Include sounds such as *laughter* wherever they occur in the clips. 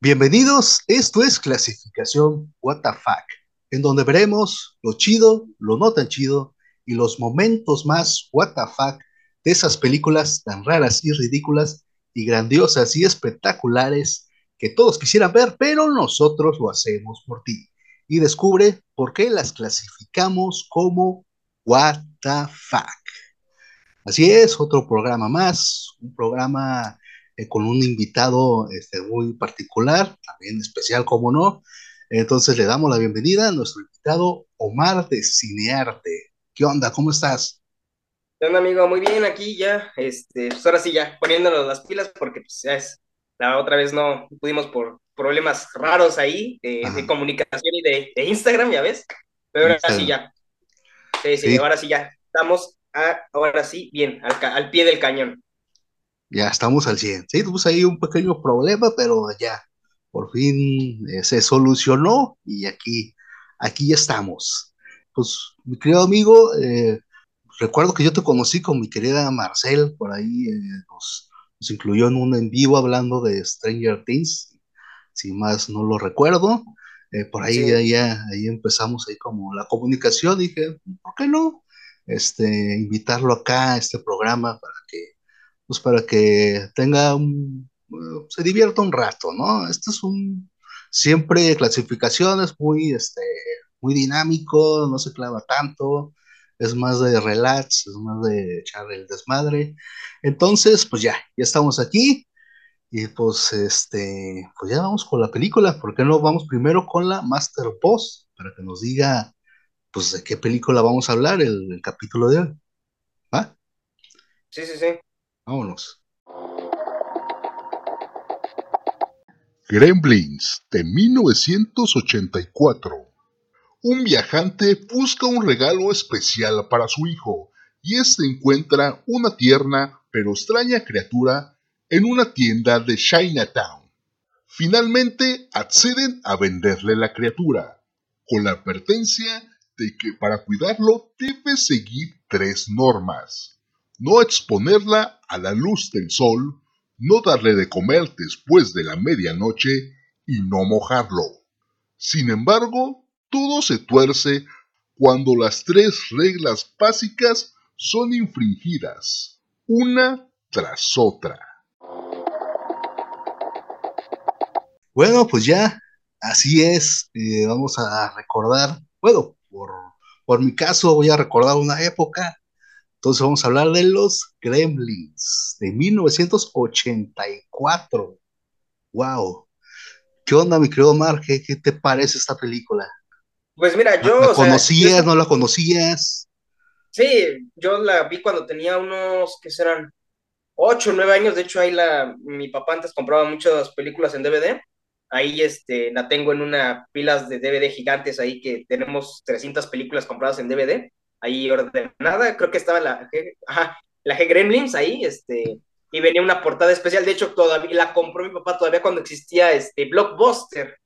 Bienvenidos, esto es clasificación WTF, en donde veremos lo chido, lo no tan chido y los momentos más WTF de esas películas tan raras y ridículas y grandiosas y espectaculares que todos quisieran ver, pero nosotros lo hacemos por ti. Y descubre por qué las clasificamos como WTF. Así es, otro programa más, un programa eh, con un invitado este, muy particular, también especial, como no. Entonces le damos la bienvenida a nuestro invitado Omar de Cinearte. ¿Qué onda? ¿Cómo estás? ¿Qué onda, amigo? Muy bien, aquí ya, este, pues ahora sí ya, poniéndonos las pilas porque pues ya es, la otra vez no pudimos por problemas raros ahí de, comunicación y de, Instagram, ya ves, pero ahora sí ya. Sí, sí, ahora sí ya, estamos ahora sí bien, al, al pie del cañón ya estamos al 100. Sí, tuvimos ahí un pequeño problema, pero ya, por fin eh, se solucionó y aquí, aquí ya estamos. Pues, mi querido amigo, eh, recuerdo que yo te conocí con mi querida Marcel, por ahí eh, nos, incluyó en un en vivo hablando de Stranger Things, si más no lo recuerdo. por ahí ya, ahí empezamos ahí como la comunicación, dije, ¿por qué no? Este, invitarlo acá a este programa para que pues para que tenga un, se divierta un rato, ¿no? Esto es un, siempre clasificaciones muy, este, muy dinámico, no se clava tanto, es más de relax, es más de echar el desmadre. Entonces, pues ya, ya estamos aquí. Y pues, este, pues ya vamos con la película. ¿Por qué no vamos primero con la Master Boss? Para que nos diga, pues, de qué película vamos a hablar el, el capítulo de hoy. ¿Va? Sí, sí, sí. Vámonos. Gremlins de 1984. Un viajante busca un regalo especial para su hijo y este encuentra una tierna pero extraña criatura en una tienda de Chinatown. Finalmente acceden a venderle la criatura, con la advertencia de que para cuidarlo debe seguir tres normas no exponerla a la luz del sol, no darle de comer después de la medianoche y no mojarlo. Sin embargo, todo se tuerce cuando las tres reglas básicas son infringidas, una tras otra. Bueno, pues ya, así es, eh, vamos a recordar, bueno, por, por mi caso voy a recordar una época entonces vamos a hablar de los Gremlins de 1984. ¡Wow! ¿Qué onda, mi querido Omar? ¿Qué, te parece esta película? Pues mira, yo... ¿La, conocías, no la conocías? Sí, yo la vi cuando tenía unos, ¿qué serán? Ocho, nueve años. De hecho, ahí la, mi papá antes compraba muchas películas en DVD. Ahí este, la tengo en una pilas de DVD gigantes ahí que tenemos 300 películas compradas en DVD ahí ordenada, creo que estaba la, ajá, la G Gremlins ahí, este, y venía una portada especial, de hecho todavía la compró mi papá todavía cuando existía este Blockbuster.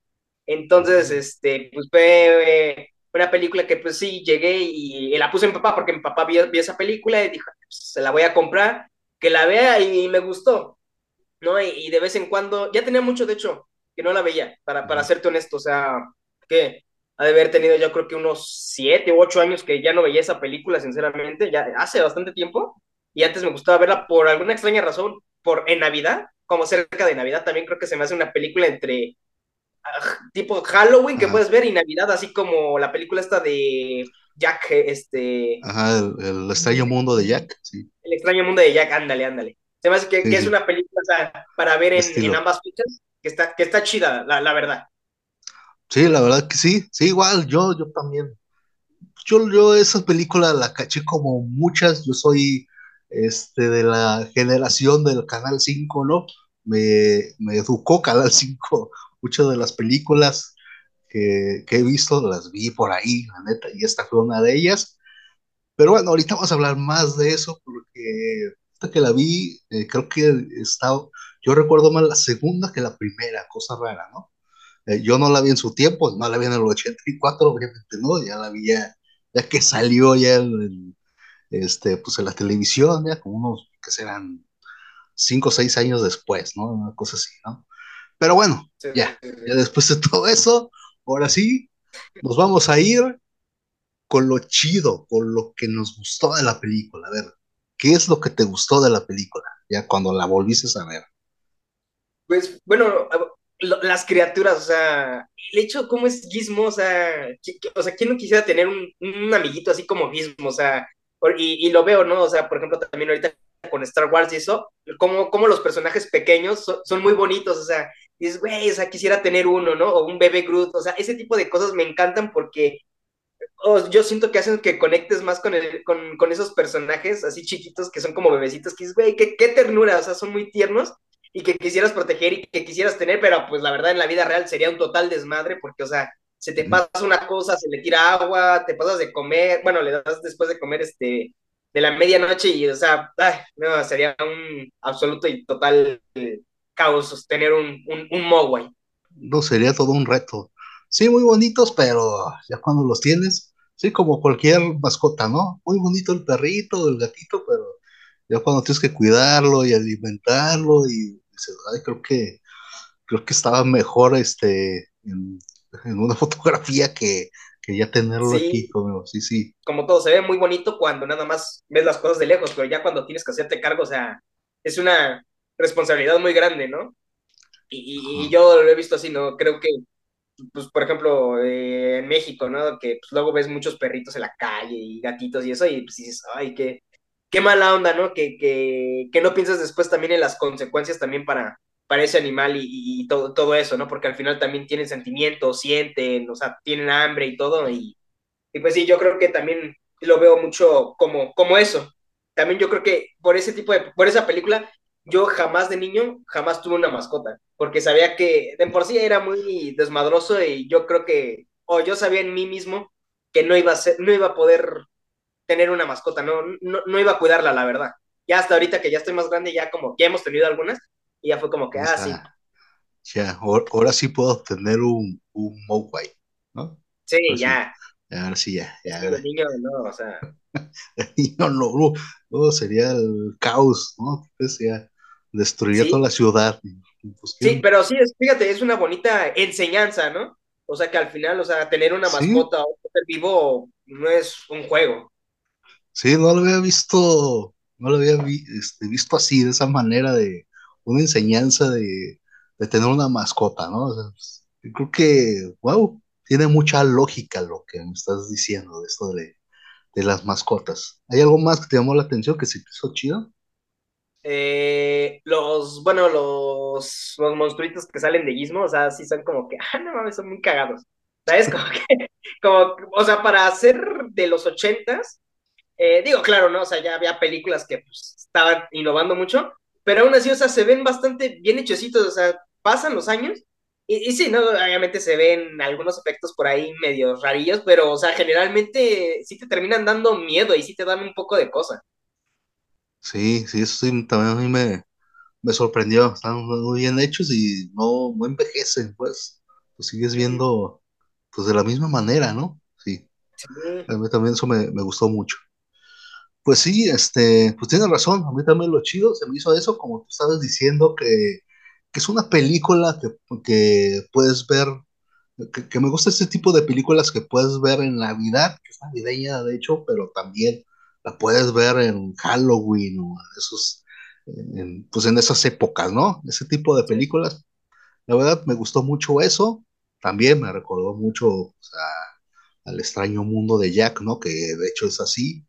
Entonces, este, pues fue una película que pues sí, llegué y, la puse a mi papá porque mi papá vio, esa película y dijo, pues, se la voy a comprar, que la vea y, me gustó, ¿no? Y, de vez en cuando, ya tenía mucho, de hecho, que no la veía, para, para serte honesto, o sea, que ha de haber tenido yo creo que unos siete u ocho años que ya no veía esa película, sinceramente, ya hace bastante tiempo, y antes me gustaba verla por alguna extraña razón, por en Navidad, como cerca de Navidad, también creo que se me hace una película entre ah, tipo Halloween que puedes ver y Navidad, así como la película esta de Jack, este... Ajá, el, extraño mundo de Jack, sí. El extraño mundo de Jack, ándale, ándale. Se me hace que, es una película para ver en, ambas fechas, que está, que está chida, la, la verdad. Sí, la verdad que sí, sí, igual, yo, yo también. Yo, yo esa película la caché como muchas, yo soy este, de la generación del Canal 5, ¿no? Me, me educó Canal 5, *laughs* muchas de las películas que, que, he visto las vi por ahí, la neta, y esta fue una de ellas. Pero bueno, ahorita vamos a hablar más de eso, porque esta que la vi, eh, creo que está, yo recuerdo más la segunda que la primera, cosa rara, ¿no? Eh, yo no la vi en su tiempo, no la vi en el 84, obviamente no, ya la vi ya, que salió ya en, este, pues en la televisión, ya como unos que serán cinco o seis años después, ¿no? Una cosa así, ¿no? Pero bueno, Sí, ya, sí, sí. ya después de todo eso, ahora sí, nos vamos a ir con lo chido, con lo que nos gustó de la película. A ver, ¿qué es lo que te gustó de la película? Ya cuando la volviste a ver. Pues bueno, las criaturas, o sea, el hecho cómo es Gizmo, o sea, o sea, ¿quién no quisiera tener un, un amiguito así como Gizmo? O sea, y, lo veo, ¿no? O sea, por ejemplo, también ahorita con Star Wars y eso, cómo, cómo los personajes pequeños son, muy bonitos, o sea, dices, güey, o sea, quisiera tener uno, ¿no? O un bebé Groot, o sea, ese tipo de cosas me encantan porque yo siento que hacen que conectes más con, el, con, con esos personajes así chiquitos que son como bebecitos, que dices, güey, qué, qué ternura, o sea, son muy tiernos y que quisieras proteger y que quisieras tener, pero pues la verdad en la vida real sería un total desmadre porque, o sea, se te pasa una cosa, se le tira agua, te pasas de comer, bueno, le das después de comer este de la medianoche y, o sea, ay, no, sería un absoluto y total eh, caos tener un, un, un Mogwai. No sería todo un reto. Sí, muy bonitos, pero ya cuando los tienes, sí, como cualquier mascota, ¿no? Muy bonito el perrito, el gatito, pero ya cuando tienes que cuidarlo y alimentarlo y dices, ay, creo que creo que estaba mejor este en, en una *laughs* fotografía que, que ya tenerlo Sí. aquí, como, sí, sí. como todo, se ve muy bonito cuando nada más ves las cosas de lejos, pero ya cuando tienes que hacerte cargo, o sea, es una responsabilidad muy grande, ¿no? Y, y- y yo lo he visto así, ¿no? Creo que, pues, por ejemplo, eh, en México, ¿no? Que pues, luego ves muchos perritos en la calle y gatitos y eso, y pues dices, ay, qué, qué mala onda, ¿no? Que, que, que no piensas después también en las consecuencias también para, para ese animal y, y todo, todo eso, ¿no? Porque al final también tienen sentimientos, sienten, o sea, tienen hambre y todo, y, y pues sí, yo creo que también lo veo mucho como, como eso. También yo creo que por ese tipo de, por esa película, yo jamás de niño, jamás tuve una mascota, porque sabía que de por sí era muy desmadroso y yo creo que, o yo sabía en mí mismo que no iba a ser, no iba a poder tener una mascota, no, no, no iba a cuidarla, la verdad. Ya hasta ahorita que ya estoy más grande, ya como, ya hemos tenido algunas, y ya fue como que, ah, sí, ya, ahora, sí puedo tener un, un Mogwai, ¿no? sí, Ahora sí, ya, ahora sí, ya, ya. que de niño, no, o sea, *laughs* No, no, no, no, sería el caos, ¿no? Pues ya destruiría sí, toda la ciudad. Pues, Sí, pero sí, es, fíjate, es una bonita enseñanza, ¿no? O sea que al final, o sea, tener una mascota o un ser vivo no es un juego. Sí, no lo había visto, no lo había vi- este, visto así, de esa manera de una enseñanza de, de tener una mascota, ¿no? O sea, pues, yo creo que, wow, tiene mucha lógica lo que me estás diciendo de esto de, de las mascotas. ¿Hay algo más que te llamó la atención que se te hizo chido? Eh, los, bueno, los, los monstruitos que salen de Gizmo, o sea, sí son como que, *laughs* ah, no mames, son muy cagados. ¿Sabes? *laughs* Como que, como, o sea, para ser de los ochentas, eh, digo, claro, ¿no? O sea, ya había películas que pues, estaban innovando mucho, pero aún así, o sea, se ven bastante bien hechecitos, o sea, pasan los años y, y sí, ¿no? Obviamente se ven algunos efectos por ahí medio rarillos, pero, o sea, generalmente sí te terminan dando miedo y sí te dan un poco de cosa. Sí, sí, eso sí, también a mí me, me sorprendió. Están muy bien hechos y no, no envejecen, pues. Lo sigues viendo, pues, de la misma manera, ¿no? Sí, Sí, a mí también eso me, me gustó mucho. Pues sí, este, pues tienes razón, a mí también lo chido se me hizo eso, como tú estabas diciendo, que, que es una película que, que puedes ver, que, me gusta este tipo de películas que puedes ver en Navidad, que es navideña de hecho, pero también la puedes ver en Halloween o en esos, en- pues en esas épocas, ¿no? Ese tipo de películas, la verdad me gustó mucho eso, también me recordó mucho, al extraño mundo de Jack, ¿no? Que de hecho es así,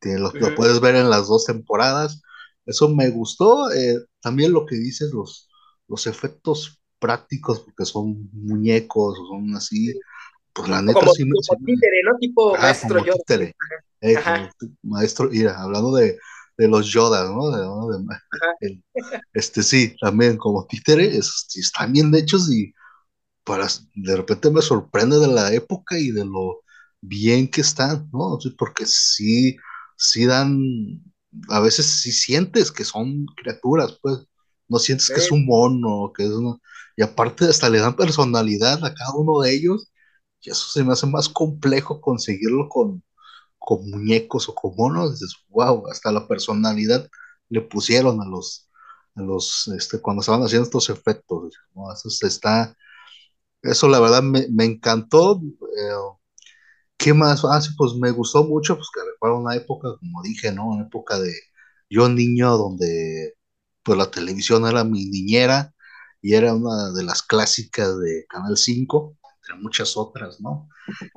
que lo, puedes ver en las dos temporadas. Eso me gustó. eh, también lo que dices, los, los efectos prácticos, porque son muñecos son así, pues la neta como, sí me... como títere, ¿no? Tipo ah, maestro como Yoda. eh, como maestro, mira, hablando de, de los Yoda, ¿no? Este sí, también como títere, es- están bien hechos y para, de repente me sorprende de la época y de lo bien que están, ¿no? Porque sí, sí dan, a veces sí sientes que son criaturas, pues, no sientes que es un mono, que es una, y aparte hasta le dan personalidad a cada uno de ellos, y eso se me hace más complejo conseguirlo con, con muñecos o con monos, dices, wow, hasta la personalidad le pusieron a los, los, este, cuando estaban haciendo estos efectos, ¿no? Eso está, eso la verdad me, me encantó. Eh, ¿Qué más? Ah, sí, pues me gustó mucho, pues que recuerdo una época, como dije, ¿no? Una época de yo niño donde pues la televisión era mi niñera y era una de las clásicas de Canal 5, entre muchas otras, ¿no?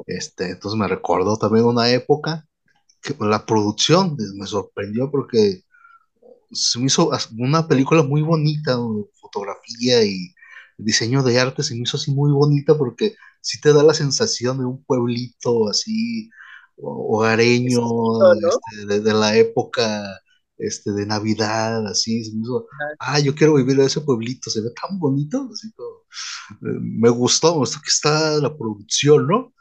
Este, entonces me recordó también una época que la producción me sorprendió porque se me hizo una película muy bonita, fotografía y diseño de arte se me hizo así muy bonita porque sí te da la sensación de un pueblito así hogareño, este, de, la época este, de Navidad, así, se me hizo, ah, yo quiero vivir en ese pueblito, se ve tan bonito, así eh, me gustó, me gustó que está la producción, ¿no?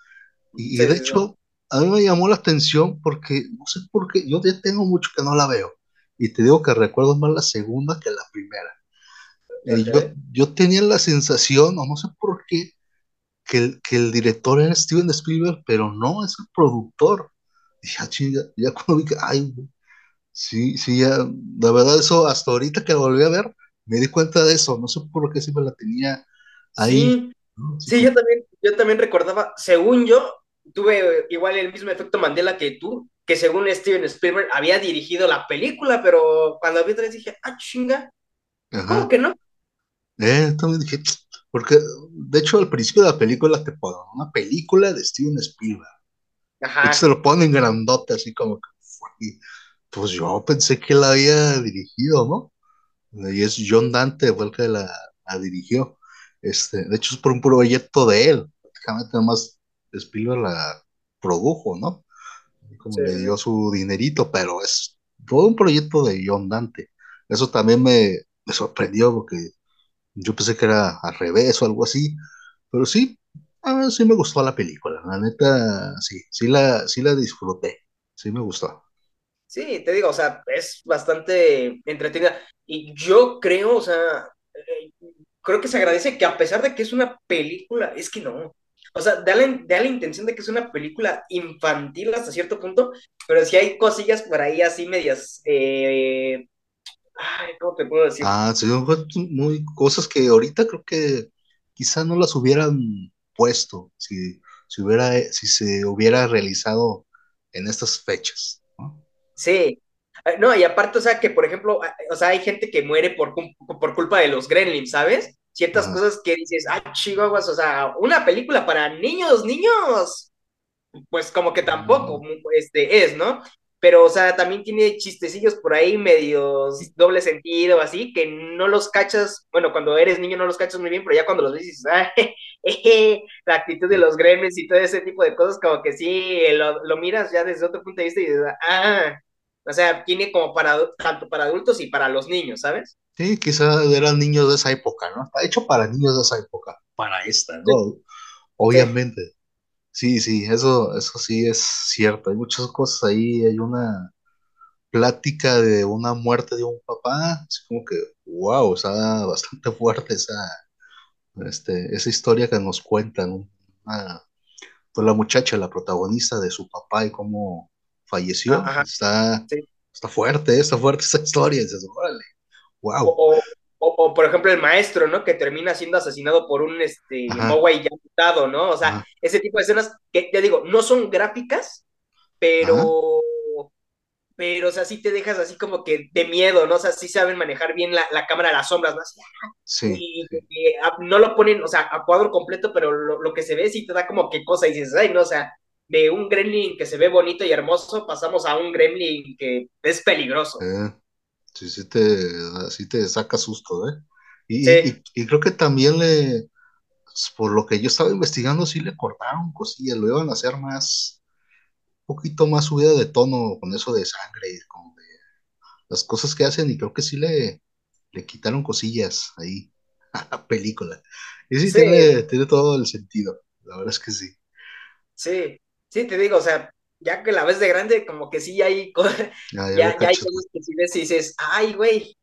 Y, de hecho, a mí me llamó la atención porque, no sé por qué, yo ya tengo mucho que no la veo, y te digo que recuerdo más la segunda que la primera. Eh, yo, yo, tenía la sensación, o no sé por qué, que el, que el director era Steven Spielberg, pero no, es el productor. Y ya, chinga, ya cuando vi que, ay, sí, sí, ya, la verdad, eso hasta ahorita que lo volví a ver, me di cuenta de eso, no sé por qué siempre la tenía ahí. Sí, sí yo, también, yo también recordaba, según yo, tuve igual el mismo efecto Mandela que tú, que según Steven Spielberg había dirigido la película, pero cuando vi otra dije, ah, chinga, ¿cómo que no? Eh, también dije, porque de hecho al principio de la película te ponen una película de Steven Spielberg. Ajá. se lo ponen grandote, así como que, pues yo pensé que la había dirigido, ¿no? Y es John Dante, fue el que la, dirigió. Este, de hecho, es por un proyecto de él. Prácticamente nomás Spielberg la produjo, ¿no? como le dio su dinerito, pero es todo un proyecto de John Dante. Eso también me, sorprendió porque yo pensé que era al revés o algo así, pero sí, ah, sí me gustó la película, la neta, sí, sí la, sí la disfruté, sí me gustó. Sí, te digo, o sea, es bastante entretenida y yo creo, o sea, eh, creo que se agradece que a pesar de que es una película, es que no, o sea, da la, intención de que es una película infantil hasta cierto punto, pero sí hay cosillas por ahí así medias. Eh, ay, ¿Cómo te puedo decir? Ah, sí, muy cosas que ahorita creo que quizás no las hubieran puesto si, si, hubiera, si se hubiera realizado en estas fechas. ¿no? Sí, no, y aparte, o sea, que por ejemplo, o sea, hay gente que muere por, por culpa de los gremlins, ¿sabes? ciertas cosas que dices, ay, chihuahuas, o sea, una película para niños, niños, pues como que tampoco este, es, ¿no? Pero, o sea, también tiene chistecillos por ahí medios doble sentido, así, que no los cachas, bueno, cuando eres niño no los cachas muy bien, pero ya cuando los dices, *laughs* la actitud de los gremlins y todo ese tipo de cosas, como que sí, lo, lo miras ya desde otro punto de vista y dices, ah, o sea, tiene como para, tanto para adultos y para los niños, ¿sabes? Sí, quizás eran niños de esa época, ¿no? Está hecho para niños de esa época, para esta, ¿no? Obviamente. Sí, sí, eso, eso sí es cierto. Hay muchas cosas ahí. Hay una plática de una muerte de un papá, así como que, wow, está bastante *laughs* fuerte esa, este, esa historia que nos cuentan. pues la muchacha, la protagonista de su papá y cómo falleció. Está, está fuerte, está fuerte esa *laughs* historia. Dices, órale. O, o, por ejemplo, el maestro, ¿no? Que termina siendo asesinado por un este, ya mutado, ¿no? O sea, ese tipo de escenas que, te digo, no son gráficas, pero. Pero, o sea, sí te dejas así como que de miedo, ¿no? O sea, sí saben manejar bien la, cámara de las sombras, ¿no? sí. Y, ah, no lo ponen, o sea, a cuadro completo, pero lo, que se ve sí te da como que cosa y dices, ay, no, o sea, de un gremlin que se ve bonito y hermoso, pasamos a un gremlin que es peligroso. Eh, Sí, sí te, te saca susto, ¿eh? Y, creo que también le, por lo que yo estaba investigando, sí le cortaron cosillas, lo iban a hacer más, un poquito más subida de tono con eso de sangre y con las cosas que hacen, y creo que sí le, le quitaron cosillas ahí *laughs* a la película. Y sí, Tiene, tiene todo el sentido, la verdad es que sí. Sí, sí, te digo, o sea, ya que la ves de grande, como que sí hay cosas, *laughs* ya, ya, hay cosas que si ves y dices, ay, güey.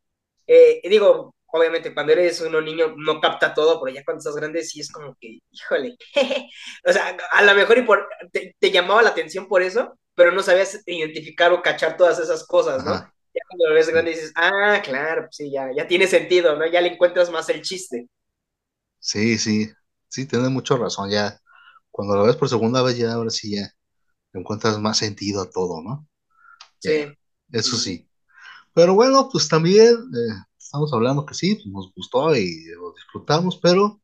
Eh, digo, obviamente cuando eres uno niño no capta todo, pero ya cuando estás grande sí es como que, híjole. o sea, a lo mejor y por, te, llamaba la atención por eso, pero no sabías identificar o cachar todas esas cosas, ¿no? Ya cuando lo ves grande dices, ah, claro, pues sí, ya, ya tiene sentido, ¿no? Ya le encuentras más el chiste. Sí, sí, sí, tienes mucha razón, ya. Cuando lo ves por segunda vez, ya ahora sí ya encuentras más sentido a todo, ¿no? Sí. eso sí. Pero bueno, pues también eh, estamos hablando que sí, pues, nos gustó y lo disfrutamos, pero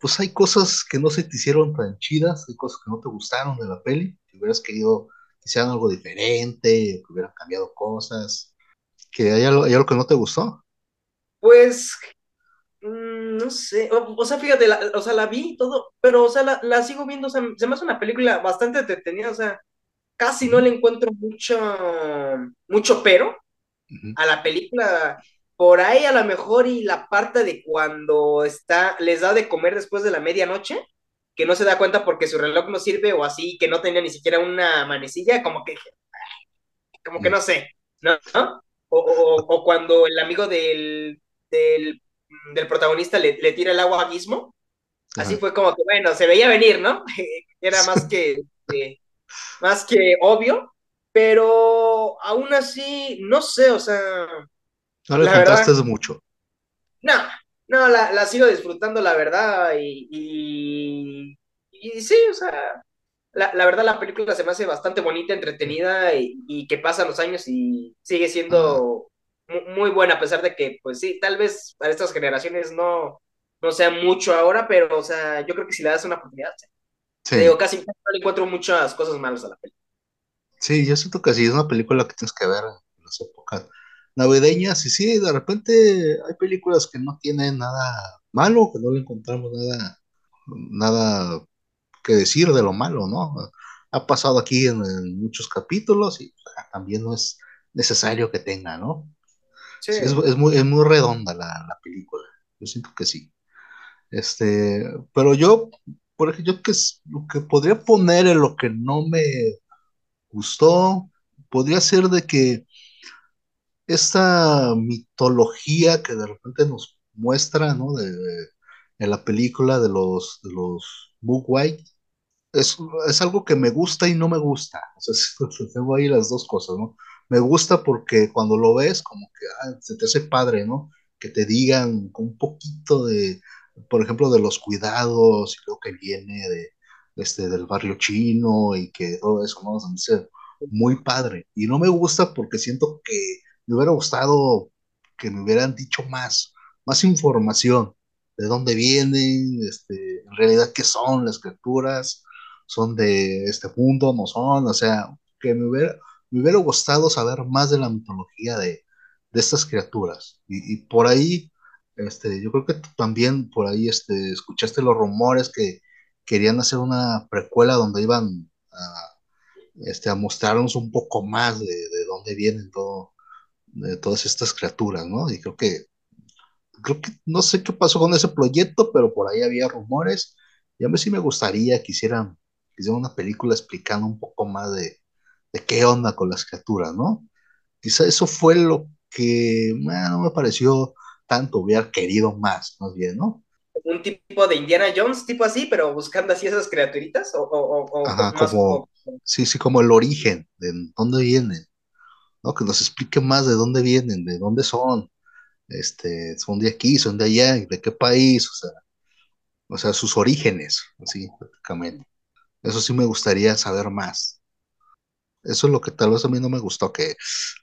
pues hay cosas que no se te hicieron tan chidas, hay cosas que no te gustaron de la peli, que hubieras querido que hicieran algo diferente, que hubieran cambiado cosas, que hay algo, hay algo que no te gustó. Pues, no sé, o, o sea, fíjate, la, o sea, la vi todo, pero, o sea, la, la sigo viendo, o sea, se me hace una película bastante entretenida, o sea, casi no le encuentro mucho, mucho pero a la película. Por ahí a lo mejor y la parte de cuando está, les da de comer después de la medianoche, que no se da cuenta porque su reloj no sirve o así, que no tenía ni siquiera una manecilla, como que, como que no sé, ¿no? O, o, o cuando el amigo del, del, del protagonista le, le, tira el agua a Gizmo, así Ajá. fue como que, bueno, se veía venir, ¿no? *laughs* Era más que, eh, más que obvio, pero aún así, no sé, o sea, No le verdad, encontraste mucho. no, no, la, la sigo disfrutando, la verdad, y, y, y sí, o sea, la, la, verdad la película se me hace bastante bonita, entretenida, y, y que pasan los años y sigue siendo muy buena, a pesar de que, pues sí, tal vez para estas generaciones no, no sea mucho ahora, pero, o sea, yo creo que si le das una oportunidad, te digo, Sí, casi no le encuentro muchas cosas malas a la película. sí, yo siento que sí, es una película que tienes que ver en las épocas navideñas y sí, de repente hay películas que no tienen nada malo, que no le encontramos nada, nada que decir de lo malo, ¿no? Ha pasado aquí en, en muchos capítulos y ah, también no es necesario que tenga, ¿no? Es, es muy, es muy redonda la, la película, yo siento que sí. Este, pero yo, por ejemplo, yo que lo que podría poner en lo que no me gustó, podría ser de que esta mitología que de repente nos muestra, ¿no? De, de- en la película de los, de los White, es, es algo que me gusta y no me gusta. O sea, *laughs* tengo ahí las dos cosas, ¿no? Me gusta porque cuando lo ves, como que ah, se te hace padre, ¿no? Que te digan un poquito de, por ejemplo, de los cuidados y lo que viene de, este, del barrio chino y que todo eso, ¿no? Hace muy padre. Y no me gusta porque siento que me hubiera gustado que me hubieran dicho más, más información de dónde vienen, este, en realidad qué son las criaturas, son de este mundo, no son, o sea, que me hubiera, me hubiera gustado saber más de la mitología de, de estas criaturas. Y, y por ahí, este, yo creo que tú también por ahí este, escuchaste los rumores que querían hacer una precuela donde iban a, este, a mostrarnos un poco más de, de dónde vienen todo, de todas estas criaturas, ¿no? Y creo que creo que no sé qué pasó con ese proyecto, pero por ahí había rumores. Y a mí sí me gustaría que hicieran, que hicieran una película explicando un poco más de, de qué onda con las criaturas, ¿no? Quizá eso fue lo que bueno, no me pareció tanto, hubiera querido más, más bien, ¿no? Un tipo de Indiana Jones, tipo así, pero buscando así esas criaturitas, o, o, o, Ajá, o más como, como... sí, sí, como el origen, de dónde vienen, ¿no? Que nos explique más de dónde vienen, de dónde son, este, son de aquí, son de allá, de qué país, o sea, o sea, sus orígenes, así, prácticamente. Eso sí me gustaría saber más. Eso es lo que tal vez a mí no me gustó, que,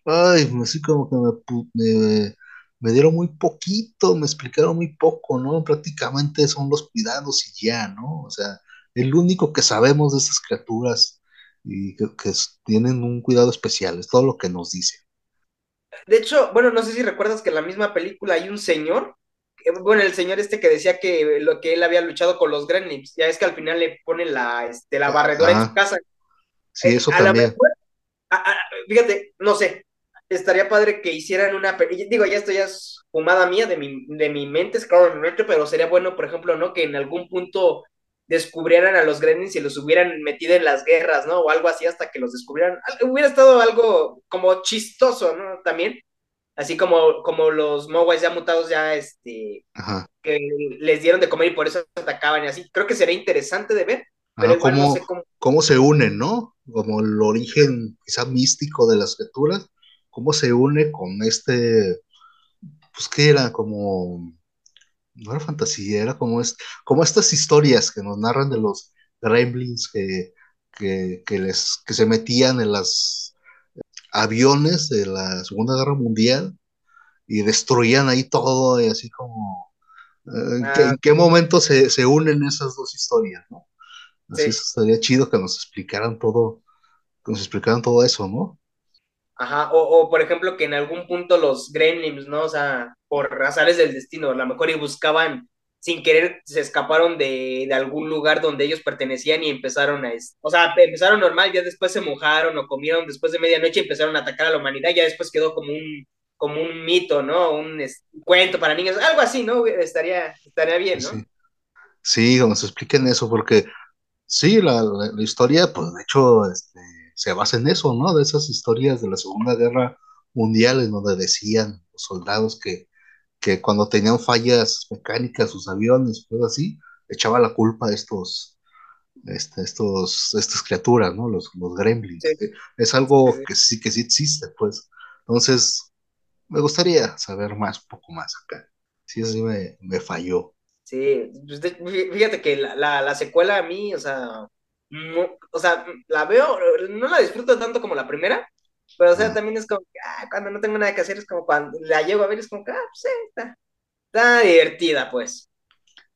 ay, así como que me, me, me dieron muy poquito, me explicaron muy poco, ¿no? Prácticamente son los cuidados y ya, ¿no? O sea, el único que sabemos de esas criaturas y que, tienen un cuidado especial, es todo lo que nos dice. De hecho, bueno, no sé si recuerdas que en la misma película hay un señor, que, bueno, el señor este que decía que lo que él había luchado con los gremlins, ya es que al final le pone la, este, la Ah, barredora en su casa. Sí, Eh, eso a también. mejor, a, a, fíjate, no sé, estaría padre que hicieran una, digo, ya esto ya es fumada mía de mi, de mi mente, es claro, pero sería bueno, por ejemplo, ¿no? Que en algún punto descubrieran a los gremlins y los hubieran metido en las guerras, ¿no? O algo así hasta que los descubrieran. Hubiera estado algo como chistoso, ¿no? También así como, como los Mogwais ya mutados ya, este, Ajá, que les dieron de comer y por eso atacaban y así. Creo que sería interesante de ver, pero ajá, igual no sé cómo, cómo. cómo se unen, ¿no? Como el origen quizá místico de las criaturas cómo se une con este, pues que era como, no era fantasía, era como, es, como estas historias que nos narran de los gremlins que, que, que les, que se metían en los aviones de la Segunda Guerra Mundial y destruían ahí todo y así como... eh, ¿en, qué, Ah, en qué momento se, se unen esas dos historias, no? Así sí. estaría chido que nos explicaran todo, que nos explicaran todo eso, ¿no? Ajá, o, o por ejemplo que en algún punto los gremlins, ¿no? O sea, por azares del destino, a lo mejor y buscaban, sin querer, se escaparon de, de algún lugar donde ellos pertenecían y empezaron a, o sea, empezaron normal, ya después se mojaron o comieron después de medianoche y empezaron a atacar a la humanidad, ya después quedó como un, como un mito, ¿no? Un, cuento para niños, algo así, ¿no? Estaría, estaría bien, ¿no? Sí, sí, nos expliquen eso, porque sí, la, la- la historia, pues de hecho, este, se basa en eso, ¿no? De esas historias de la Segunda Guerra Mundial, en donde decían los soldados que, que cuando tenían fallas mecánicas sus aviones, cosas así, echaba la culpa a estos, este, estos, estas criaturas, ¿no? Los, los gremlins. Sí, Eh, Es algo que sí, que sí existe, pues. Entonces, me gustaría saber más, un poco más acá. Sí, sí me, me falló. Sí, pues, fíjate que la, la, la secuela a mí, o sea, no- o sea, la veo, no la disfruto tanto como la primera, pero o sea, también es como que, ah, cuando no tengo nada que hacer, es como cuando la llego a ver, es como que, ah, pues sí, está, está divertida, pues.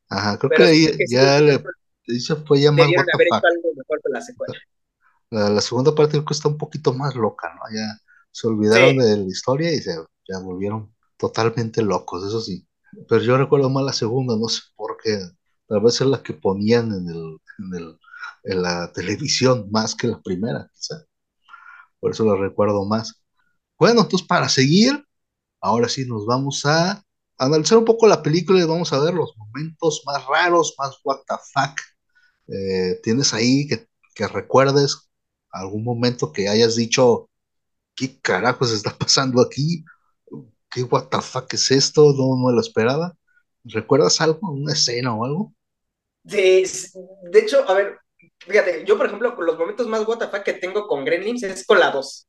Ajá, creo que ahí que sí, ya le, eso fue ya más what the haber fuck. hecho algo mejor con la secuela. La, la segunda parte creo que está un poquito más loca, ¿no? Ya se olvidaron Sí, de la historia y se ya volvieron totalmente locos, eso sí. Pero yo recuerdo más la segunda, no sé por qué. Tal vez es la que ponían en el, en el, en la televisión más que la primera, quizá. Por eso la recuerdo más. Bueno, entonces para seguir, ahora sí nos vamos a analizar un poco la película y vamos a ver los momentos más raros, más what the fuck. Eh, ¿tienes ahí que, que recuerdes algún momento que hayas dicho, ¿qué carajos está pasando aquí? ¿Qué what the fuck es esto? No me lo esperaba. ¿Recuerdas algo? ¿Una escena o algo? de, de hecho, a ver, fíjate, yo por ejemplo, los momentos más WTF que tengo con Gremlins es con la 2.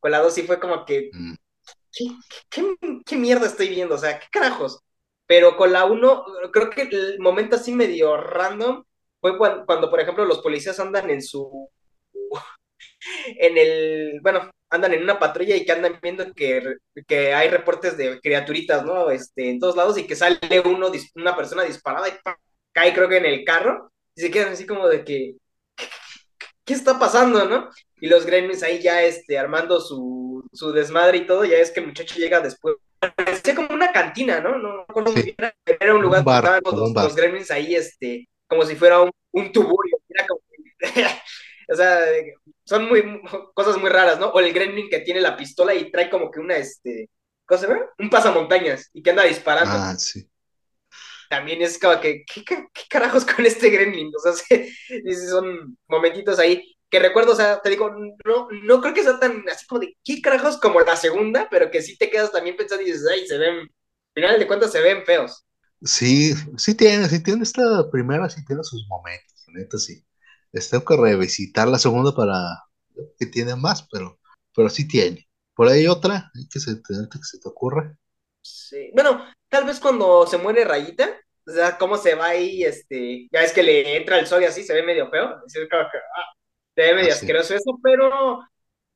Con la 2 sí fue como que, Mm, ¿qué, qué, qué mierda estoy viendo? O sea, ¿qué carajos? Pero con la 1, creo que el momento así medio random fue cuando, cuando, por ejemplo, los policías andan en su. *laughs* En el. Bueno, andan en una patrulla y que andan viendo que, que hay reportes de criaturitas, ¿no? Este, en todos lados y que sale uno, una persona disparada y ¡pam! cae, creo que en el carro y se quedan así como de que. ¿Qué está pasando, no? Y los gremlins ahí ya este, armando su, su desmadre y todo, ya es que el muchacho llega después parecía como una cantina, ¿no? No sí. Era un lugar un donde estaban los, los gremlins ahí, este, como si fuera un, un tuburio. Era como, *laughs* o sea, son muy cosas muy raras, ¿no? O el gremlin que tiene la pistola y trae como que una, este, ¿cómo se llama? Un pasamontañas y que anda disparando. Ah, sí. También es como que, ¿qué, qué, qué carajos con este gremlin? O sea, *laughs* son momentitos ahí que recuerdo, o sea, te digo, no, no creo que sea tan así como de qué carajos como la segunda, pero que sí te quedas también pensando y dices, ay, se ven, al final de cuentas se ven feos. Sí, sí tiene, sí tiene esta primera, sí tiene sus momentos, neta sí. Les tengo que revisitar la segunda para que tiene más, pero, pero sí tiene. Por ahí otra, hay que se, que se te ocurra. Sí. Bueno, tal vez cuando se muere Rayita, o sea, cómo se va ahí, este, ya es que le entra el sol y así, se ve medio feo, como que, ah, se ve medio Ah, sí. asqueroso eso, pero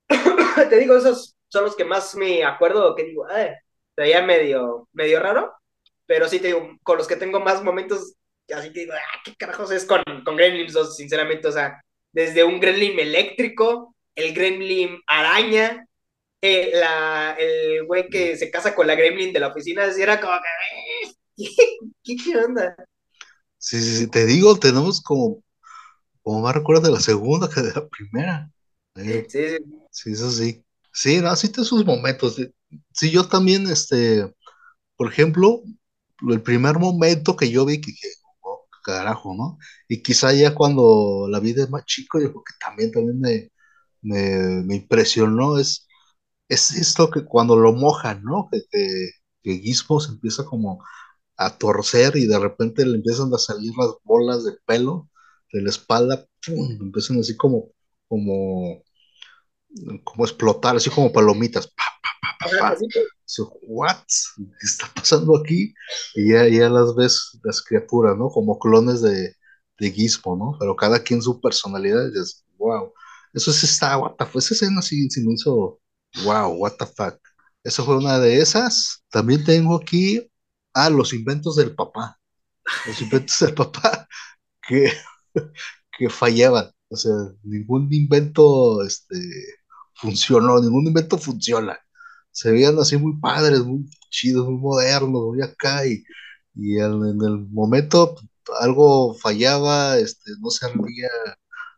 *coughs* te digo, esos son los que más me acuerdo, que digo, se veía medio, medio raro, pero sí te digo, con los que tengo más momentos, así que digo, ah, qué carajos es con, con Gremlins 2, sinceramente, o sea, desde un Gremlin eléctrico, el Gremlin araña, eh, la, el güey que se casa con la Gremlin de la oficina, así era como que, ¿qué, qué, qué onda? Sí, sí, sí, te digo, tenemos como, como más recuerdos de la segunda que de la primera. Eh, Sí, sí, sí, eso sí. Sí, no, sí tiene sus momentos. Sí, yo también, este, por ejemplo, el primer momento que yo vi que dije, carajo, ¿no? Y quizá ya cuando la vi de más chico, yo creo que también, también me, me, impresionó, es, es esto que cuando lo mojan, ¿no? Que, que, que se empieza como a torcer y de repente le empiezan a salir las bolas de pelo de la espalda, ¡pum! empiezan así como, como, como explotar, así como palomitas, ¡pa! what? ¿Qué *laughs* está pasando aquí? Y ya, ya las ves, las criaturas, ¿no? Como clones de, de Gizmo, ¿no? Pero cada quien su personalidad, y dices, wow. Eso sí está, what the fuck. Esa escena sí, sí me hizo, wow, what the fuck. Esa fue una de esas. También tengo aquí, ah, los inventos del papá. Los inventos del papá que, *laughs* que fallaban. O sea, ningún invento este, funcionó, ningún invento funciona. Se veían así muy padres, muy chidos, muy modernos, muy acá, y, y en, el momento algo fallaba, este, no servía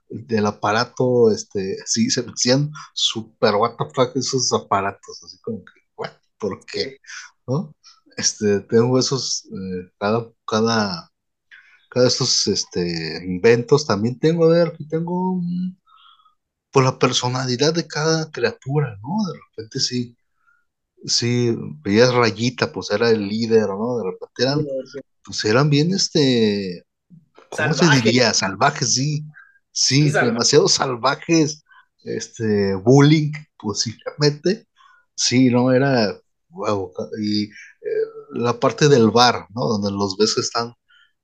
del aparato, este, sí, se hacían super what the fuck esos aparatos, así como que, what, ¿por qué? ¿No? Este, tengo esos, eh, cada, cada, cada de estos, este, inventos, también tengo, a ver, aquí tengo, por la personalidad de cada criatura, ¿no? De repente sí, sí, veías Rayita, pues era el líder, ¿no? De repente eran, pues eran bien, este, ¿cómo se diría? Salvajes, sí, sí, demasiado salvajes, este, bullying, posiblemente, sí, ¿no? Era, wow, y eh, la parte del bar, ¿no? Donde los ves que están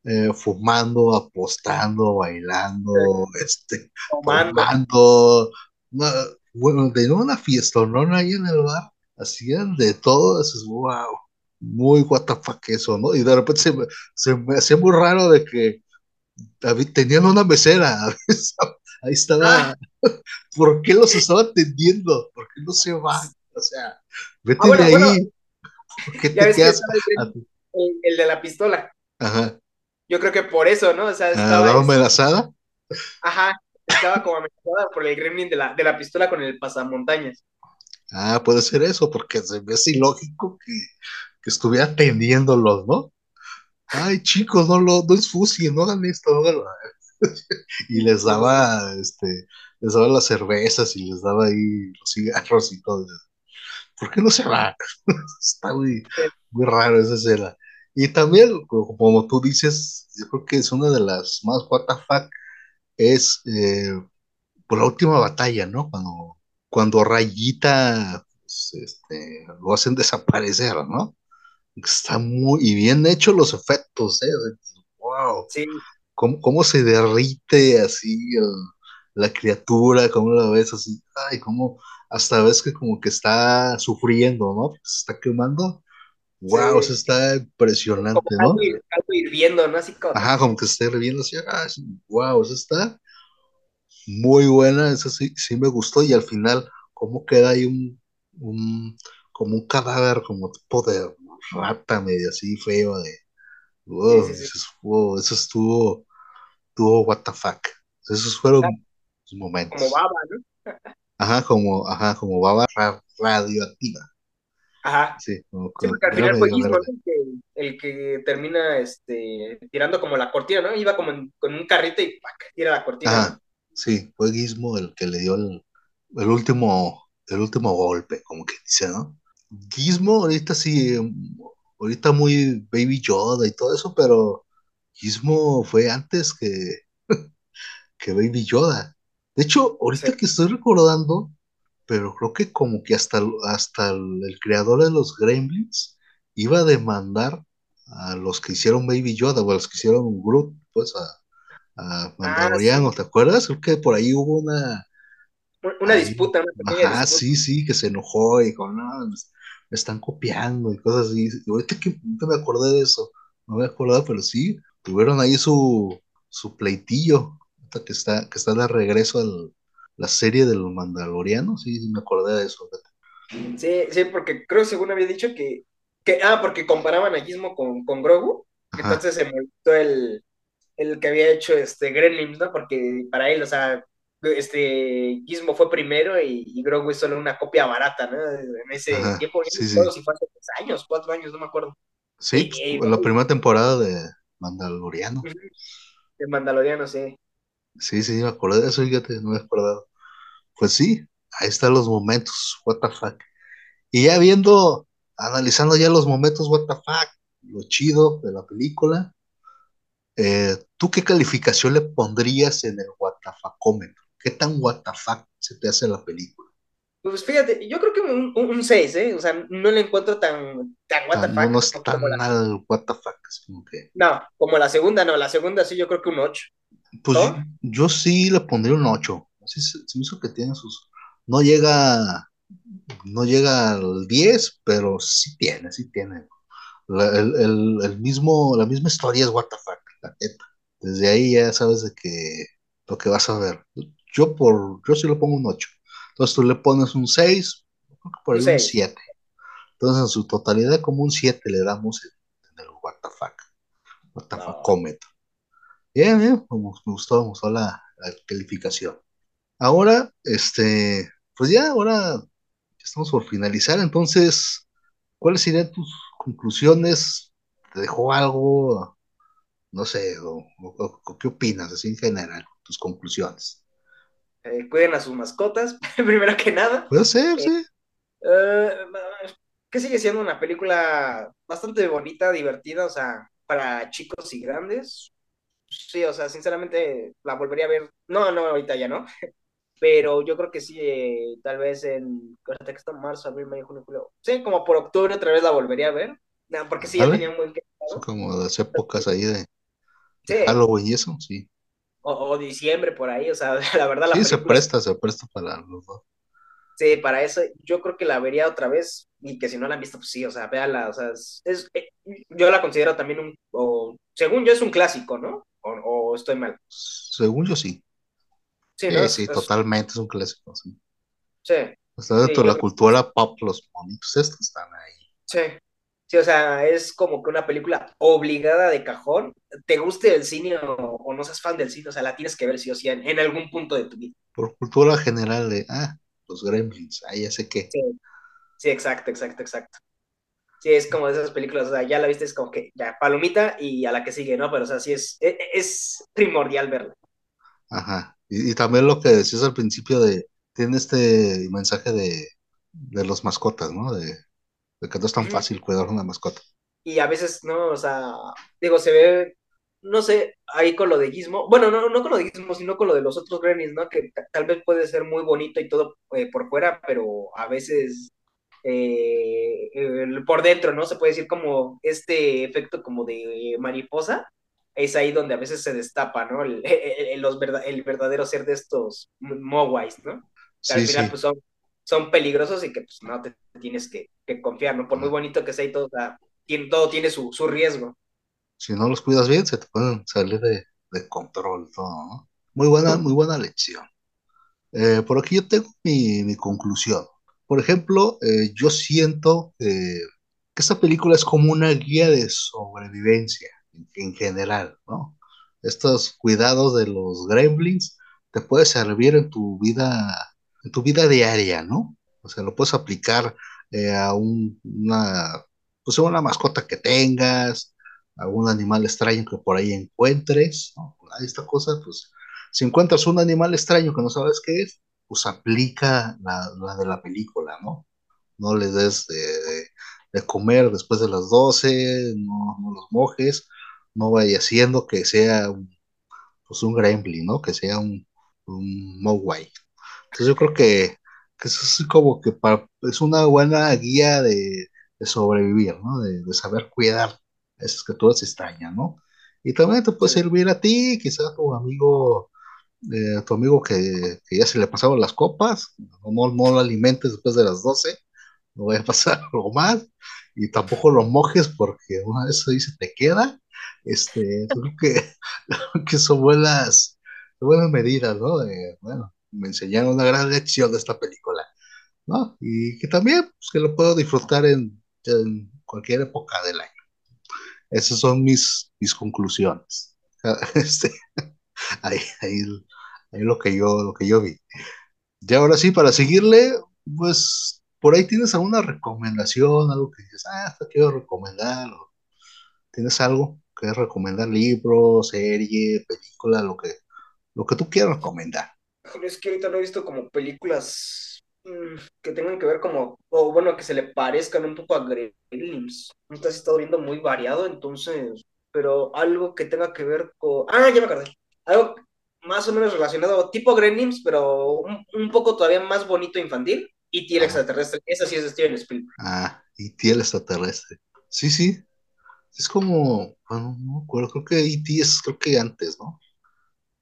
eh, fumando, apostando, bailando, este, tomando, bueno, de una fiesta, ¿no? Ahí en el bar, hacían de todo, es wow, muy what the fuck eso, ¿no? Y de repente se me, se me hacía muy raro de que tenían una mesera, *laughs* ahí estaba, ah. ¿por qué los estaba atendiendo? ¿Por qué no se van? O sea, vete ah, de ahí. ¿Qué te quedas? El, el, de la pistola. Ajá. Yo creo que por eso, ¿no? O sea, estaba. amenazada? Ajá, estaba como amenazada por el gremlin de la, de la pistola con el pasamontañas. Ah, puede ser eso, porque se ve así lógico que, que estuviera atendiéndolos, ¿no? Ay, chicos, no lo, no es no hagan esto, no hagan *laughs* y les daba, este, les daba las cervezas y les daba ahí los cigarros y todo. ¿Por qué no se va? *laughs* Está muy, muy raro esa escena. Y también, como tú dices, yo creo que es una de las más WTF, es eh, por la última batalla, ¿no? Cuando, cuando Rayita pues, este, lo hacen desaparecer, ¿no? Está muy y bien hecho los efectos, ¿eh? Wow. Sí. ¿Cómo, se derrite así la criatura? ¿Cómo la ves así? Ay, cómo hasta ves que como que está sufriendo, ¿no? Se está quemando Wow, eso está impresionante, ¿no? Algo, hirviendo, ¿no? Así como... Ajá, como que está hirviendo así, ah, wow, eso está muy buena, eso sí, sí me gustó, y al final, cómo queda ahí un, un como un cadáver, como tipo de rata medio así feo, de wow, eso estuvo, estuvo what the fuck. Esos fueron los momentos. Como baba, ¿no? Ajá, como, ajá, como baba radioactiva. Ajá. Sí, porque al final fue Gizmo el, que, termina este, tirando como la cortina, ¿no? Iba como con un carrito y ¡pac! tira la cortina. Ajá. Sí, fue Gizmo el que le dio el, el, último, el último golpe, como que dice, ¿no? Gizmo ahorita sí, ahorita muy Baby Yoda y todo eso, pero Gizmo fue antes que, *laughs* que Baby Yoda. De hecho, ahorita que estoy recordando, pero creo que como que hasta, hasta el, creador de los Gremlins iba a demandar a los que hicieron Baby Yoda o a los que hicieron Groot, pues a, a Mandaloriano, ¿te acuerdas? Creo que por ahí hubo una... Una disputa, Ajá, sí, sí, que se enojó y dijo, no, me están copiando y cosas así. Y ahorita que me acordé de eso, no me acordaba, pero sí, tuvieron ahí su, su pleitillo, que está, que está de regreso al, la serie de los mandalorianos, sí, me acordé de eso. Sí, sí, porque creo, según había dicho que, que ah, porque comparaban a Gizmo con, con Grogu, entonces se molestó el, el que había hecho este Gremlins, ¿no? Porque para él, o sea, este Gizmo fue primero y, Grogu es solo una copia barata, ¿no? En ese tiempo, sí, sí. si fue hace tres años, cuatro años, no me acuerdo. Sí, en la primera temporada de Mandaloriano. De Mandaloriano, sí. Sí, sí, me acordé de eso, fíjate, no me he acordado. Pues sí, ahí están los momentos, what the fuck. Y ya viendo, analizando ya los momentos, what the fuck, lo chido de la película, eh, ¿tú qué calificación le pondrías en el what the fuck ¿Qué tan what the fuck se te hace la película? Pues fíjate, yo creo que un 6, ¿eh? O sea, no le encuentro tan, tan what the fuck. No, no es tan mal what the fuck. Como que... No, como la segunda, no. La segunda sí, yo creo que un 8. Pues yo, yo, sí le pondría un 8. Sí, se, me hizo que tiene sus. No llega. No llega al 10, pero sí tiene, sí tiene. La, el, el, el, mismo, la misma historia es fuck, la neta. Desde ahí ya sabes de que lo que vas a ver. Yo por, yo sí le pongo un 8. Entonces tú le pones un 6, por ahí un, un 7. Entonces en su totalidad como un 7 le damos en, el. What the fuck comet. Bien, bien, me gustó, me gustó la, la, calificación. Ahora, este, pues ya, ahora estamos por finalizar, entonces, ¿cuáles serían tus conclusiones? ¿Te dejó algo? No sé, o, o, o qué opinas así en general, tus conclusiones? Eh, cuiden a sus mascotas, *laughs* primero que nada. Puede ser, sí. Eh, que sigue siendo una película bastante bonita, divertida, o sea, para chicos y grandes. Sí, o sea, sinceramente la volvería a ver. No, no, ahorita ya no. *laughs* Pero yo creo que sí, eh, tal vez en. ¿Hasta que está marzo, abril, mayo, junio, julio? Sí, como por octubre otra vez la volvería a ver. No, porque sí, ya tenía un buen. Son como las épocas ahí de, de sí. Halloween y eso, sí o, o, diciembre por ahí, o sea, *laughs* la verdad la Sí, se presta, se presta para los dos. Sí, para eso yo creo que la vería otra vez y que si no la han visto, pues sí, o sea, véala, o sea, es, es eh, yo la considero también un, o, según yo es un clásico, ¿no? O, o estoy mal. Según yo sí. Sí, ¿no? Eh, sí, es, totalmente es un clásico, sí. Sí. Hasta dentro de la cultura pop, los monitos estos están ahí. Sí, Sí, o sea, es como que una película obligada de cajón, te guste el cine o, o, no seas fan del cine, o sea, la tienes que ver sí o sí en, en, algún punto de tu vida. Por cultura general de, ah, los gremlins, ah, ya sé qué. Sí, sí, exacto, exacto, exacto. Sí, es como de esas películas, o sea, ya la viste, es como que ya, palomita y a la que sigue, ¿no? Pero, o sea, sí es, es, es primordial verla. Ajá, y, y, también lo que decías al principio de, tiene este mensaje de, de los mascotas, ¿no? De de que no es tan fácil cuidar una mascota. Y a veces, no, o sea, digo, se ve, no sé, ahí con lo de Gizmo, bueno, no, no con lo de Gizmo, sino con lo de los otros Gremlins, ¿no? Que tal vez puede ser muy bonito y todo eh, por fuera, pero a veces eh, por dentro, ¿no? Se puede decir como este efecto como de mariposa, es ahí donde a veces se destapa, ¿no? El, *laughs* el, los verdad, el verdadero ser de estos Mogwais, ¿no? Que sí, al final, sí. pues son son peligrosos y que pues no te tienes que, que confiar, ¿no? Por muy bonito que sea y todo, o sea, tiene, todo tiene su, su, riesgo. Si no los cuidas bien, se te pueden salir de, de control todo, ¿no? Muy buena, muy buena lección. Eh, por aquí yo tengo mi, mi conclusión. Por ejemplo, eh, yo siento eh, que esta película es como una guía de sobrevivencia en, en general, ¿no? Estos cuidados de los gremlins te puede servir en tu vida en tu vida diaria, ¿no? O sea, lo puedes aplicar eh, a un, una, pues una mascota que tengas, a un animal extraño que por ahí encuentres, ¿no? Esta cosa, pues, si encuentras un animal extraño que no sabes qué es, pues aplica la, de la película, ¿no? No les des de, comer después de las 12, no, no los mojes, no vaya haciendo que sea un, pues un gremlin, ¿no? Que sea un, un mogwai. Entonces yo creo que, que eso es como que para, es una buena guía de, de sobrevivir, ¿no? De, de, saber cuidar esas criaturas extrañas, ¿no? Y también te puede servir a ti, quizás a tu amigo, eh, tu amigo que, que, ya se le pasaban las copas, no, no lo alimentes después de las 12, no vaya a pasar *laughs* algo más, y tampoco lo mojes porque una vez ahí se te queda. Este, creo que, *laughs* que son buenas, buenas medidas, ¿no? De, bueno, me enseñaron una gran lección de esta película, ¿no? Y que también, pues, que lo puedo disfrutar en, en cualquier época del año. Esas son mis, mis conclusiones. *laughs* Este, *laughs* ahí, ahí, ahí, lo que yo, lo que yo vi. Y ahora sí, para seguirle, pues, por ahí tienes alguna recomendación, algo que dices, ah, esto quiero recomendar, tienes algo que recomendar, libro, serie, película, lo que, lo que tú quieras recomendar es que ahorita no he visto como películas mmm, que tengan que ver como, o bueno, que se le parezcan un poco a Gremlins. Ahorita he estado viendo muy variado, entonces, pero algo que tenga que ver con... Ah, ya me acordé. Algo más o menos relacionado, tipo Gremlins, pero un, un poco todavía más bonito infantil. Y el extraterrestre, esa sí es de Steven Spielberg. Ah, E.T. el extraterrestre. Sí, sí. Es como, bueno, no me acuerdo, creo que E.T. es creo que antes, ¿no?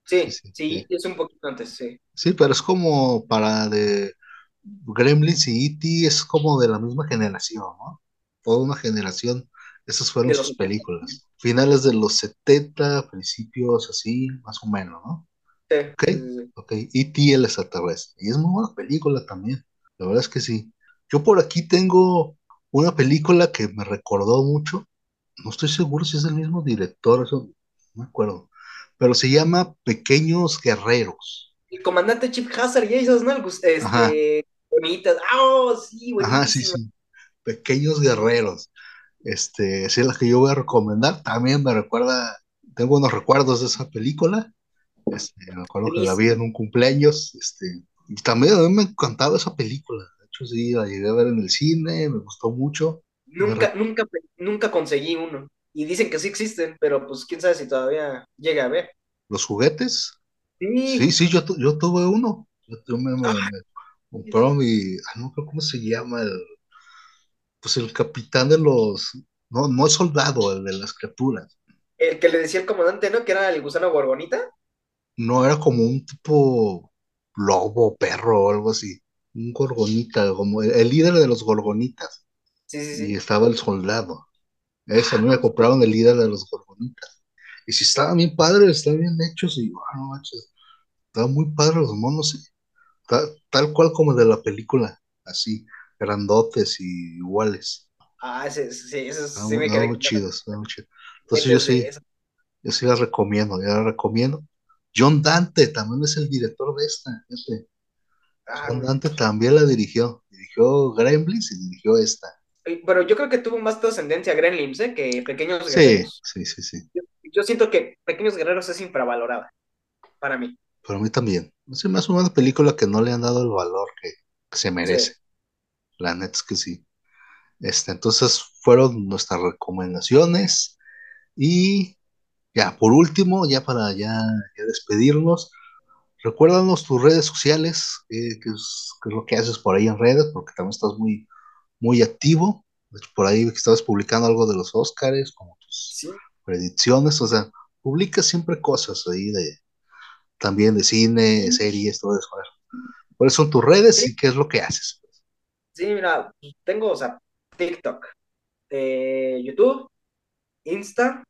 Sí, sí, sí, es un poquito antes, sí. Sí, pero es como para de Gremlins y E.T. es como de la misma generación, ¿no? Toda una generación. Esas fueron sus películas. Finales de los 70, principios así, más o menos, ¿no? Sí, Ok. sí. Ok, E.T. el extraterrestre. Y es muy buena película también. La verdad es que sí. Yo por aquí tengo una película que me recordó mucho. No estoy seguro si es del mismo director, eso no me acuerdo. Pero se llama Pequeños Guerreros. El comandante Chip Hazard y esos, ¿no? El gus- Ajá. Este, bonitas. ¡Ah, oh, sí, Ajá, sí, buenísimo! sí. Pequeños Guerreros. Este, es la que yo voy a recomendar. También me recuerda, tengo unos recuerdos de esa película. Este, me acuerdo que la vi en un cumpleaños. Este, y también a mí me encantaba esa película. De hecho, sí, la llegué a ver en el cine, me gustó mucho. Nunca, nunca, nunca conseguí uno. Y dicen que sí existen, pero pues quién sabe si todavía llega a ver. ¿Los juguetes? Sí, Sí, sí, yo, tu- yo tuve uno. Yo, yo me, me- me mi, ah, no creo cómo se llama, el, pues el capitán de los, no, no es soldado, el de las criaturas. el que le decía el comandante, ¿no? Que era el gusano gorgonita. No era como un tipo lobo, perro o algo así. Un gorgonita, como el, el líder de los gorgonitas. Sí, sí, Y sí. estaba el soldado. Ese, a mí me compraron el líder de los gorgonitas. Y si estaban bien padres, estaban bien hechos. Y, ah, no manches, estaban muy padres los monos. sí. Ta- tal cual como de la película. Así, grandotes y iguales. Ah, sí, ese Estaban sí me quedé chidos. Entonces yo sí, eso. yo sí la recomiendo, ya la recomiendo. John Dante también es el director de esta. fíjate. Ah, John Dante también la dirigió. Dirigió Gremlins y dirigió esta. Pero yo creo que tuvo más trascendencia Gremlins, ¿eh? Que Pequeños Sí, Guerreros. sí, sí, sí. Yo siento que Pequeños Guerreros es infravalorada para mí. Para mí también. Es más una película que no le han dado el valor que, que se merece. La neta es que sí. Este, entonces fueron nuestras recomendaciones. Y ya, por último, ya para ya, ya despedirnos, recuérdanos tus redes sociales, eh, qué es, qué es lo que haces por ahí en redes, porque también estás muy, muy activo. Por ahí estabas publicando algo de los Óscares, como tus Sí. predicciones, o sea, publicas siempre cosas ahí de también de cine, series, todo eso. ¿Cuáles son tus redes Sí. y qué es lo que haces? Sí, mira, tengo, o sea, TikTok, eh, YouTube, Insta,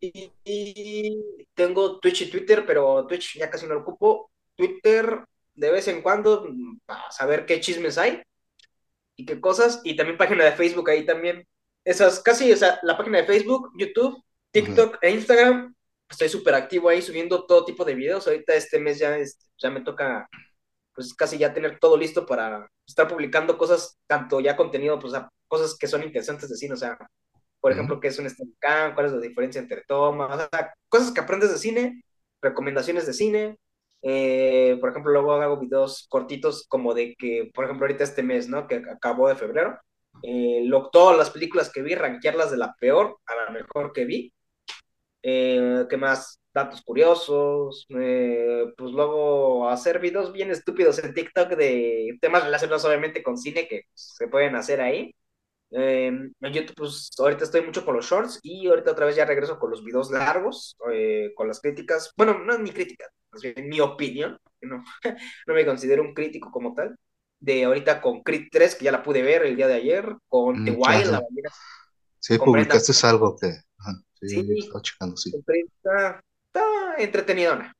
y, y tengo Twitch y Twitter, pero Twitch ya casi no lo ocupo. Twitter de vez en cuando mm, para saber qué chismes hay y qué cosas, y también página de Facebook ahí también. Esas casi, o sea, la página de Facebook, YouTube, TikTok e Instagram, estoy súper activo ahí subiendo todo tipo de videos. Ahorita este mes ya, este, ya me toca pues casi ya tener todo listo para estar publicando cosas, tanto ya contenido, pues a cosas que son interesantes de cine, o sea, por ejemplo, qué es un Steadicam, cuál es la diferencia entre tomas, o sea, cosas que aprendes de cine, recomendaciones de cine, eh, por ejemplo, luego hago videos cortitos como de que, por ejemplo, ahorita este mes, ¿no? Que acabó de febrero, eh, lo- todas las películas que vi, rankearlas de la peor a la mejor que vi, eh, ¿qué más? Datos curiosos, eh, pues luego hacer videos bien estúpidos en TikTok de temas relacionados obviamente con cine que se pueden hacer ahí. Eh, en YouTube, pues ahorita estoy mucho con los shorts y ahorita otra vez ya regreso con los videos largos, eh, con las críticas. Bueno, no es mi crítica, bien mi opinión, no, *laughs* no me considero un crítico como tal. De ahorita con Creed 3, que ya la pude ver el día de ayer, con Mm, The Wild, la ballena Sí, Con Brenda publicaste algo que. ajá, sí, Sí. estaba checando, sí. está, está entretenidona.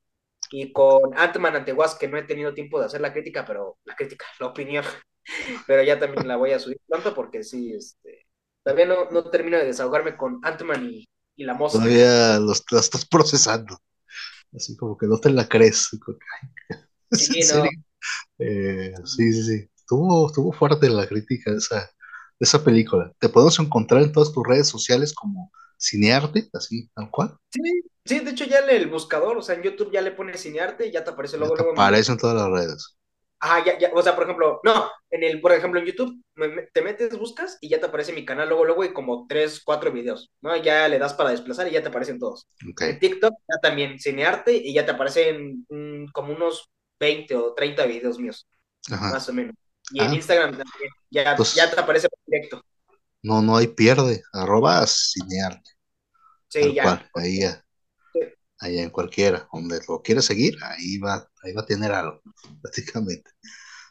Y con Ant-Man ante Wasp, que no he tenido tiempo de hacer la crítica, pero la crítica, la opinión. Pero ya también la voy a subir pronto porque sí, este, todavía no, no termino de desahogarme con Ant-Man y, y la mosca. Todavía los, la estás procesando. Así como que no te la crees. ¿es *laughs* Sí, no. Eh, sí, sí, sí. Estuvo, estuvo fuerte la crítica de esa, de esa película. Te podemos encontrar en todas tus redes sociales como Cinearte, así, tal cual. Sí, sí, de hecho ya el buscador, o sea, en YouTube ya le pones cinearte y ya te aparece Ya luego, te luego aparece en todas las redes. Ajá, ya, ya, o sea, por ejemplo, no, en el, por ejemplo, en YouTube me- te metes, buscas y ya te aparece mi canal luego, luego y como tres, cuatro videos, ¿no? Ya le das para desplazar y ya te aparecen todos. En TikTok ya también cinearte y ya te aparecen mm, como unos 20 o 30 videos míos, Ajá. más o menos. Y en Ah. Instagram también. Ya, Pues- ya te aparece directo. No, no hay pierde, arroba cinearte, Sí, ya. cual, ahí, ya- Ahí en cualquiera, donde lo quiera seguir, ahí va, ahí va a tener algo, *laughs* prácticamente.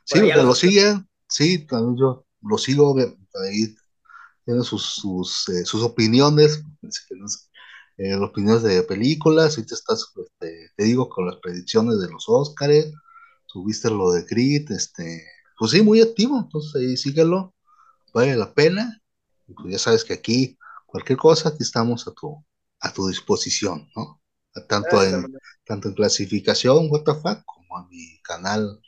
Sí, allá que lo los- sigan, sí, también yo lo sigo, ahí tiene sus, sus, eh, sus opiniones, *laughs* eh, opiniones de películas, ahorita estás, este, te digo, con las predicciones de los Óscares, subiste lo de Creed, este, pues sí, muy activo, entonces ahí síguelo, vale la pena, y pues ya sabes que aquí, cualquier cosa, aquí estamos a tu, a tu disposición, ¿no? Tanto Gracias, en, tanto en clasificación WTF como en mi canal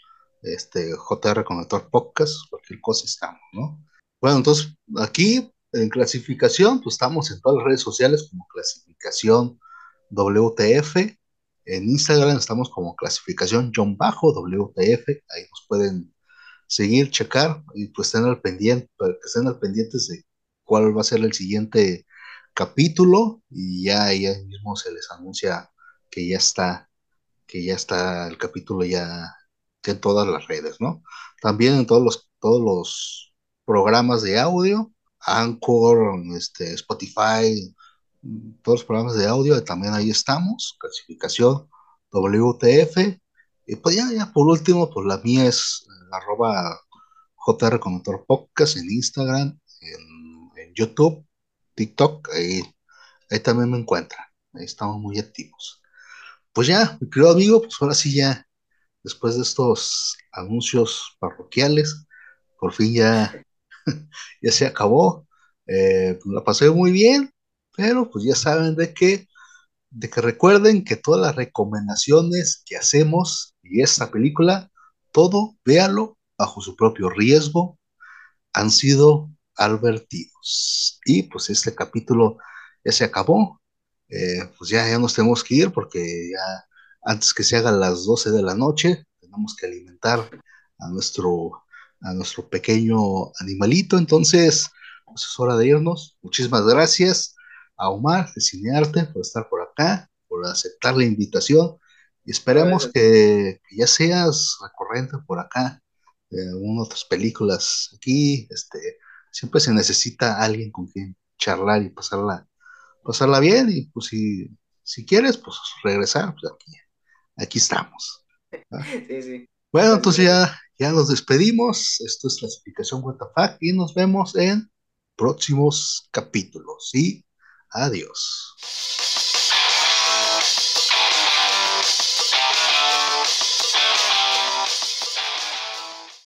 este JR Conector Podcast, cualquier cosa estamos, ¿no? Bueno, entonces aquí en clasificación, pues estamos en todas las redes sociales como clasificación WTF. En Instagram estamos como clasificación John Bajo WTF. Ahí nos pueden seguir, checar y pues estén al pendiente, para que estén al pendientes de cuál va a ser el siguiente capítulo y ya ahí mismo se les anuncia que ya está, que ya está el capítulo ya en todas las redes, ¿no? También en todos los, todos los programas de audio, Anchor, este, Spotify, todos los programas de audio, también ahí estamos, clasificación WTF. Y pues ya, ya por último, pues la mía es arroba JR Conector Podcast en Instagram, en, en YouTube, TikTok, ahí, también me encuentran. Ahí estamos muy activos. Pues ya, mi querido amigo, pues ahora sí ya, después de estos anuncios parroquiales, por fin ya, *laughs* ya se acabó. Eh, pues la pasé muy bien, pero pues ya saben de que, de que recuerden que todas las recomendaciones que hacemos y esta película, todo, véalo bajo su propio riesgo, han sido advertidos. Y pues este capítulo ya se acabó. Eh, pues ya, ya nos tenemos que ir porque ya antes que se hagan las 12 de la noche, tenemos que alimentar a nuestro, a nuestro pequeño animalito. Entonces, pues es hora de irnos. Muchísimas gracias a Omar de Cinearte por estar por acá, por aceptar la invitación. Y esperemos que, que ya seas recurrente por acá de algunas otras películas. Aquí, este, siempre se necesita alguien con quien charlar y pasarla, pasarla bien. Y pues si, si quieres, pues regresar, pues aquí, aquí estamos. *laughs* Sí, sí. Bueno, entonces ya, ya nos despedimos. Esto es clasificación WTF y nos vemos en próximos capítulos. Y adiós.